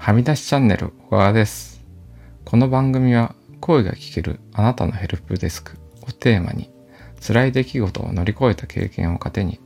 はみ出しチャンネル小川です。この番組は声が聞けるあなたのヘルプデスクをテーマに辛い出来事を乗り越えた経験を糧に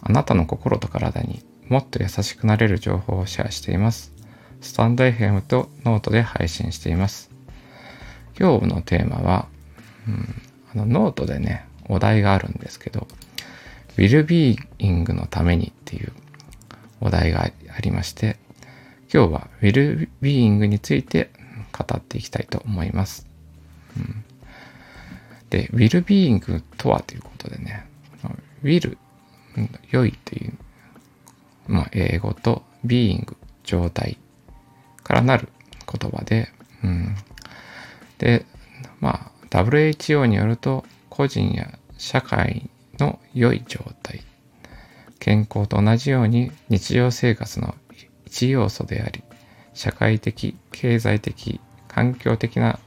あなたの心と体にもっと優しくなれる情報をシェアしています。スタンド FM とノートで配信しています。今日のテーマは、うん、あのノートでね、お題があるんですけど、ウェルビーイングのためにっていうお題がありまして、今日はウィルビーイングについて語っていきたいと思います。うん、で、ウィルビーイングとはということでね、ウィル、良いという、まあ、英語とビーイング、状態からなる言葉で、うん、で、まあ、WHO によると、個人や社会の良い状態、健康と同じように日常生活の一要素であり、社会的、経済的、環境的な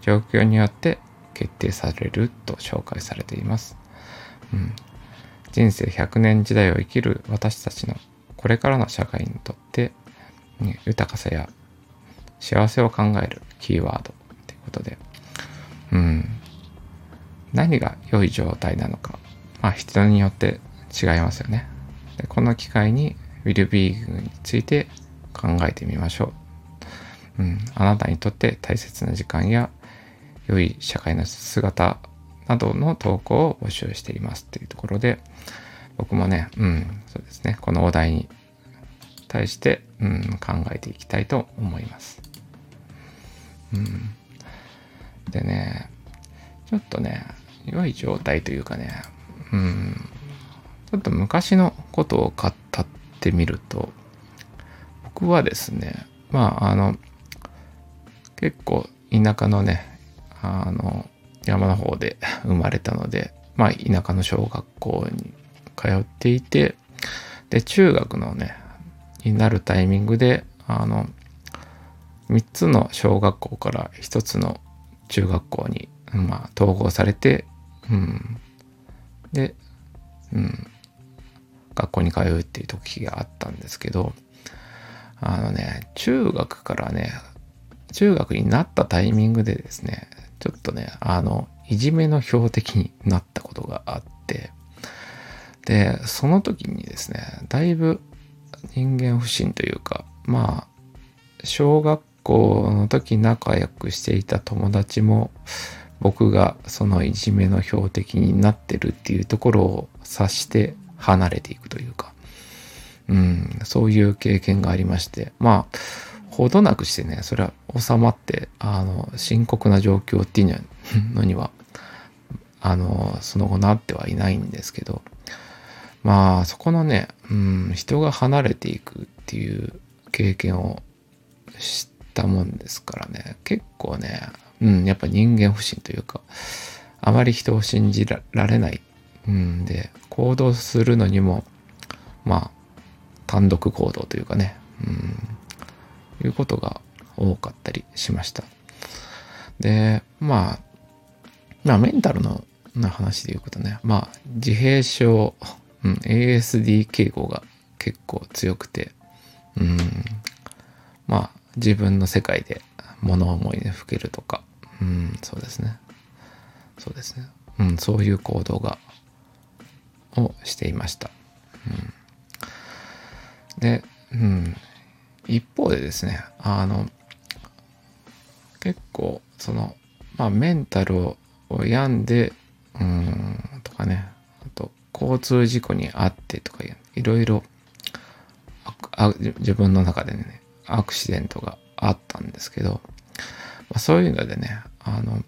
状況によって決定されると紹介されています。うん、人生100年時代を生きる私たちのこれからの社会にとって、ね、豊かさや幸せを考えるキーワードということで、うん、何が良い状態なのか、まあ人によって違いますよね。でこの機会にウィルビーグについて考えてみましょう。うん、あなたにとって大切な時間や良い社会の姿などの投稿を募集していますっていうところで僕もね、うん、そうですね、このお題に対して、うん、考えていきたいと思います。うん、でね、ちょっとね、良い状態というかね、うん、ちょっと昔のことを語ってみると、僕はですね、まあ、あの、結構田舎のね、あの、山の方で 生まれたので、まあ、田舎の小学校に通っていて、で、中学のね、になるタイミングで、あの、3つの小学校から1つの中学校に、まあ、統合されて、うん。で、うん。学校に通うっていう時があったんですけど、あのね、中学からね、中学になったタイミングでですね、ちょっとね、あの、いじめの標的になったことがあって、で、その時にですね、だいぶ人間不信というか、まあ、小学校の時仲良くしていた友達も、僕がそのいじめの標的になってるっていうところを察して離れていくというか、うん、そういう経験がありまして、まあ、ほどなくしてね、それは収まって、あの、深刻な状況っていうの には、あの、その後なってはいないんですけど、まあ、そこのね、うん、人が離れていくっていう経験を知ったもんですからね、結構ね、うん、やっぱ人間不信というか、あまり人を信じられない、うんで、行動するのにも、まあ、単独行動というかね、うん、いうことが多かったりしました。で、まあ、まあメンタルの話で言うことね、まあ自閉症、うん、ASD 傾向が結構強くて、うん、まあ自分の世界で物思いにふけるとか、うん、そうですね。そうですね。うん、そういう行動が、をしていました。うん、で、うん、一方でですね、あの、結構、その、まあ、メンタルを病んで、うん、とかね、あと、交通事故に遭ってとか、いろいろ、自分の中でね、アクシデントがあったんですけど、まあ、そういうのでね、あの、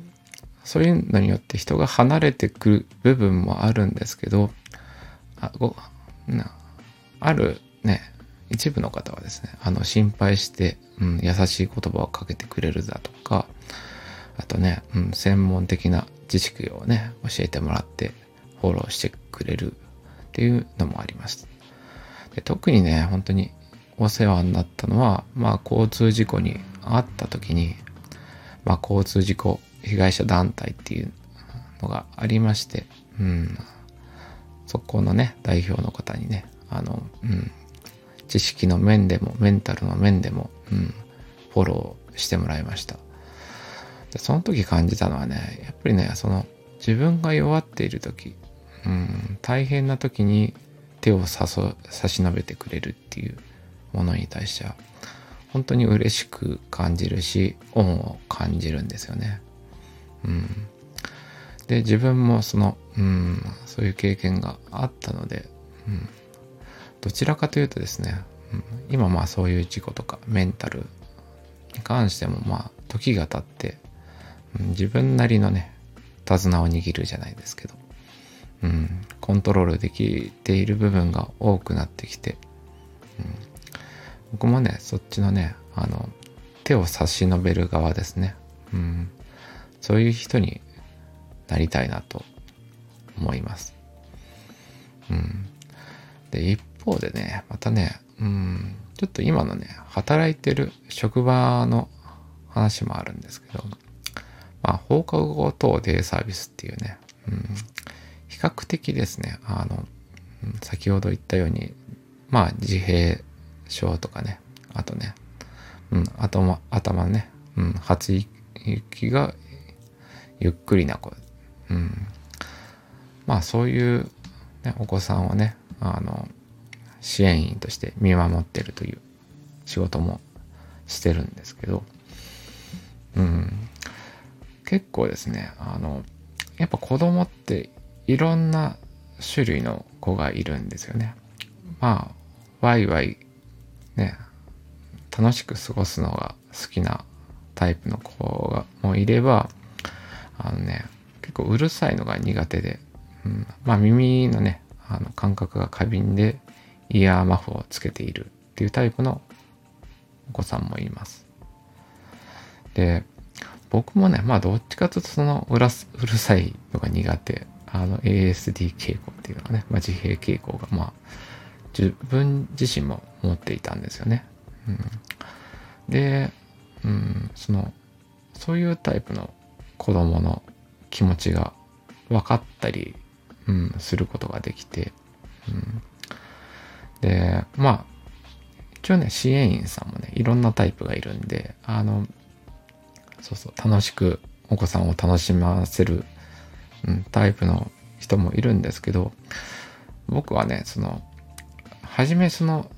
そういうのによって人が離れてくる部分もあるんですけど、あごなあるね、一部の方はですね、あの、心配して、うん、優しい言葉をかけてくれるだとか、あとね、うん、専門的な知識をね、教えてもらって、フォローしてくれるっていうのもあります。で特にね、本当にお世話になったのは、まあ、交通事故に遭った時に、まあ、交通事故被害者団体っていうのがありまして、うん、そこのね、代表の方にね、あの、うん、知識の面でもメンタルの面でも、うん、フォローしてもらいました。でその時感じたのはねやっぱりねその自分が弱っている時、うん、大変な時に手を差し伸べてくれるっていうものに対しては本当に嬉しく感じるし恩を感じるんですよね。うん、で自分もその、うん、そういう経験があったので、うん、どちらかというとですね、うん、今まあそういう事故とかメンタルに関してもまあ時が経って、うん、自分なりのね手綱を握るじゃないですけど、うん、コントロールできている部分が多くなってきて、うん、僕もねそっちのねあの手を差し伸べる側ですね、うん、そういう人になりたいなと思います。うん、で一方でねまたね、うん、ちょっと今のね働いてる職場の話もあるんですけどまあ放課後等デイサービスっていうね、うん、比較的ですねあの先ほど言ったようにまあ自閉症とかねあとね、うん、頭頭ね、うん、発育がゆっくりな子うん、まあそういう、ね、お子さんをねあの支援員として見守ってるという仕事もしてるんですけど、うん、結構ですねあのやっぱ子供っていろんな種類の子がいるんですよね。まあワイワイね楽しく過ごすのが好きなタイプの子がもいればあのね結構うるさいのが苦手で、うん、まあ耳のね、あの感覚が過敏でイヤーマフをつけているっていうタイプのお子さんもいます。で、僕もね、まあどっちかというとそのうらうるさいのが苦手。あの ASD 傾向っていうのがね、まあ、自閉傾向がまあ自分自身も持っていたんですよね。うん、で、うん、そのそういうタイプの子供の気持ちが分かったり、うん、することができて、うん、でまあ一応ね支援員さんもねいろんなタイプがいるんであのそうそう楽しくお子さんを楽しませる、うん、タイプの人もいるんですけど僕はねその初めその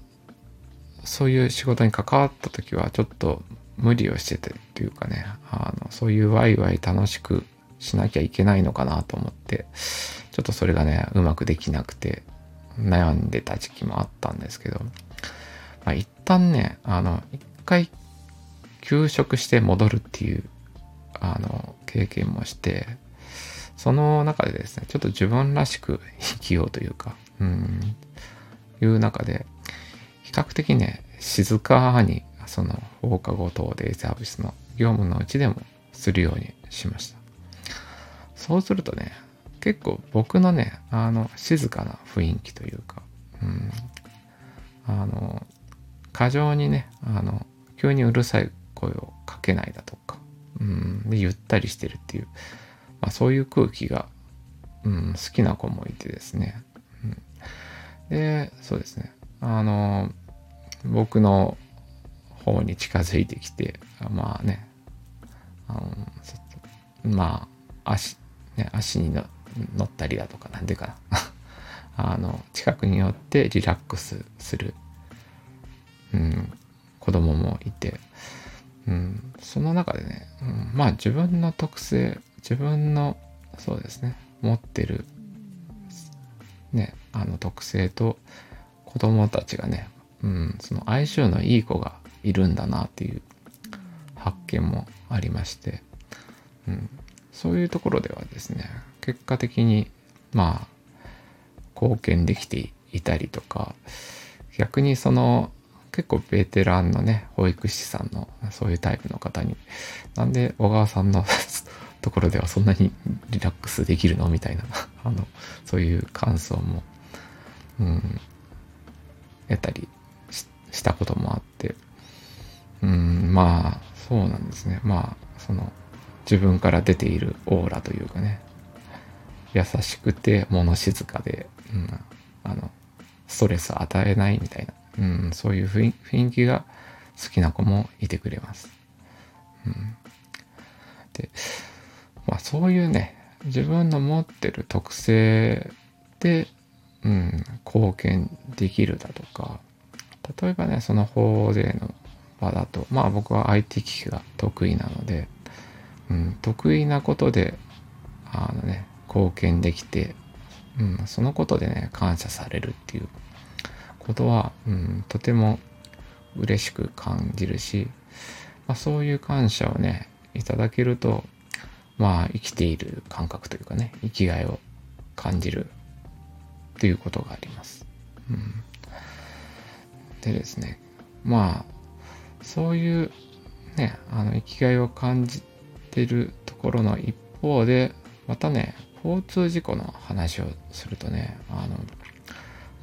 そういう仕事に関わった時はちょっと無理をしててっていうかねあのそういうワイワイ楽しくしなきゃいけないのかなと思って、ちょっとそれがね、うまくできなくて、悩んでた時期もあったんですけど、まあ、一旦ね、あの、一回休職して戻るっていう、あの、経験もして、その中でですね、ちょっと自分らしく生きようというか、うん、いう中で、比較的ね、静かに、その放課後等デイサービスの業務のうちでもするようにしました。そうするとね、結構僕のね、あの、静かな雰囲気というか、うん、あの、過剰にね、あの、急にうるさい声をかけないだとか、うん、で、ゆったりしてるっていう、まあ、そういう空気が、うん、好きな子もいてですね、うん、で、そうですね、あの、僕の方に近づいてきて、まあね、あのまあ、足、ね、足に乗ったりだとか、なんでかな。あの、近くに寄ってリラックスする、うん、子供もいて、うん、その中でね、うん、まあ自分の特性、自分の、そうですね、持ってる、ね、あの特性と子供たちがね、うん、その相性のいい子がいるんだなっていう発見もありまして、うん、そういうところではですね、結果的に、まあ、貢献できていたりとか、逆にその、結構ベテランのね、保育士さんの、そういうタイプの方に、なんで小川さんの ところではそんなにリラックスできるのみたいな、あの、そういう感想も、うん、得たりしたこともですね。まあ、その、自分から出ているオーラというかね、優しくて物静かで、うん、あの、ストレスを与えないみたいな、うん、そういう雰囲気が好きな子もいてくれます。うん、で、まあそういうね、自分の持ってる特性で、うん、貢献できるだとか、例えばね、その法税の場だと、まあ僕は IT 機器が得意なので、うん、得意なことで、あのね、貢献できて、うん、そのことでね、感謝されるっていうことは、うん、とても嬉しく感じるし、まあ、そういう感謝をね、いただけると、まあ、生きている感覚というかね、生きがいを感じるということがあります。うん、でですね、まあ、そういうね、あの、生きがいを感じてるところの一方で、またね、交通事故の話をするとね、あの、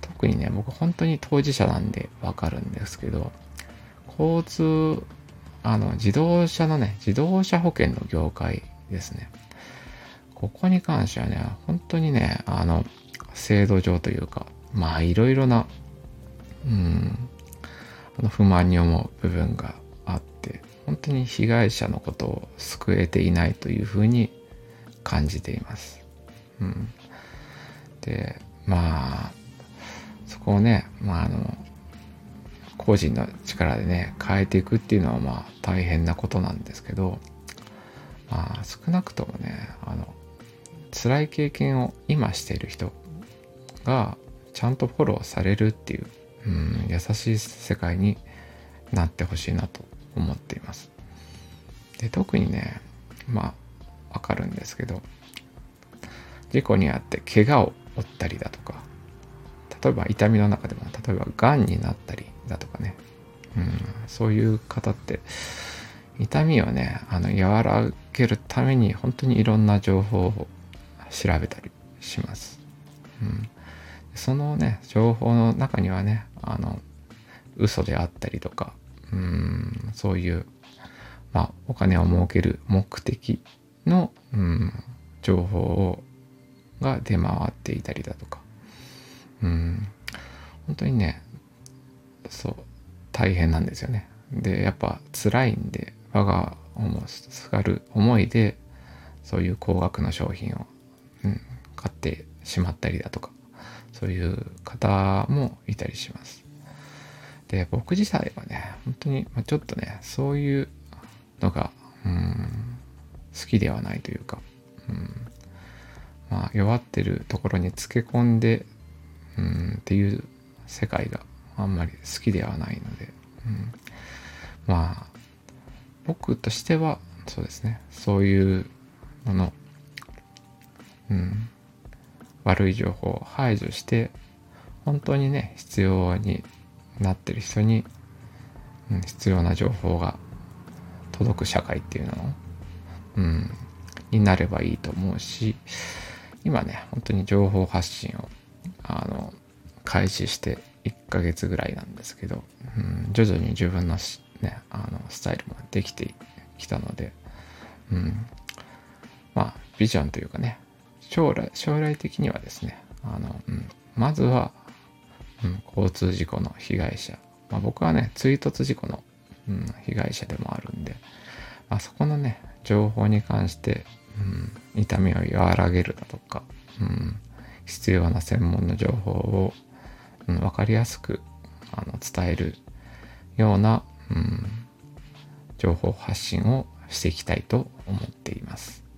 特にね、僕本当に当事者なんでわかるんですけど、交通、あの、自動車のね、自動車保険の業界ですね。ここに関してはね、本当にね、あの、制度上というか、まあ、いろいろな、うん、あの不満に思う部分があって、本当に被害者のことを救えていないというふうに感じています。うん。で、まあ、そこをね、まあ、あの、個人の力でね、変えていくっていうのはまあ大変なことなんですけど、まあ少なくともね、あの、辛い経験を今している人がちゃんとフォローされるっていう、うん、優しい世界になってほしいなと思っています。で、特にね、まあ、わかるんですけど、事故に遭って怪我を負ったりだとか、例えば痛みの中でも、例えば癌になったりだとかね、うん、そういう方って、痛みをね、あの、和らげるために本当にいろんな情報を調べたりします。うん、そのね、情報の中にはね、あの、嘘であったりとか、うん、そういう、まあ、お金を儲ける目的の、うん、情報をが出回っていたりだとか、うん、本当にね、そう、大変なんですよね。で、やっぱ辛いんで、我が思すがる思いで、そういう高額の商品を、うん、買ってしまったりだとか、そういう方もいたりします。で、僕自体はね、本当に、まあ、ちょっとね、そういうのが、うん、好きではないというか、うん、まあ、弱ってるところにつけ込んで、うん、っていう世界があんまり好きではないので、うん、まあ、僕としては、そうですね、そういうもの、うん、悪い情報を排除して、本当にね、必要になってる人に、うん、必要な情報が届く社会っていうのうん、になればいいと思うし、今ね、本当に情報発信を、あの、開始して1ヶ月ぐらいなんですけど、うん、徐々に自分のね、あの、スタイルもできてきたので、うん、まあ、ビジョンというかね、将来、将来的にはですね、あの、うん、まずは、うん、交通事故の被害者、まあ、僕はね、追突事故の、うん、被害者でもあるんで、まあ、そこのね、情報に関して、うん、痛みを和らげるだとか、うん、必要な専門の情報を、うん、分かりやすくあの伝えるような、うん、情報発信をしていきたいと思っています。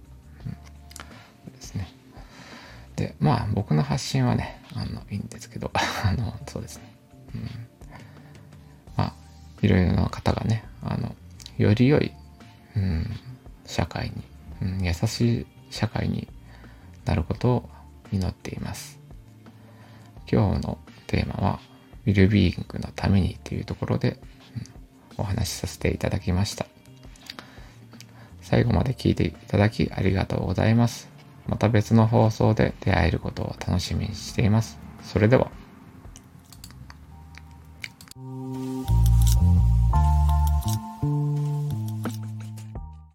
で、まあ僕の発信はね、あの、いいんですけど、あの、そうですね。うん、まあ、いろいろな方がね、あの、より良い、うん、社会にうん、優しい社会になることを祈っています。今日のテーマは、ウィルビーイングのためにというところで、うん、お話しさせていただきました。最後まで聞いていただきありがとうございます。また別の放送で出会えることを楽しみにしています。それでは。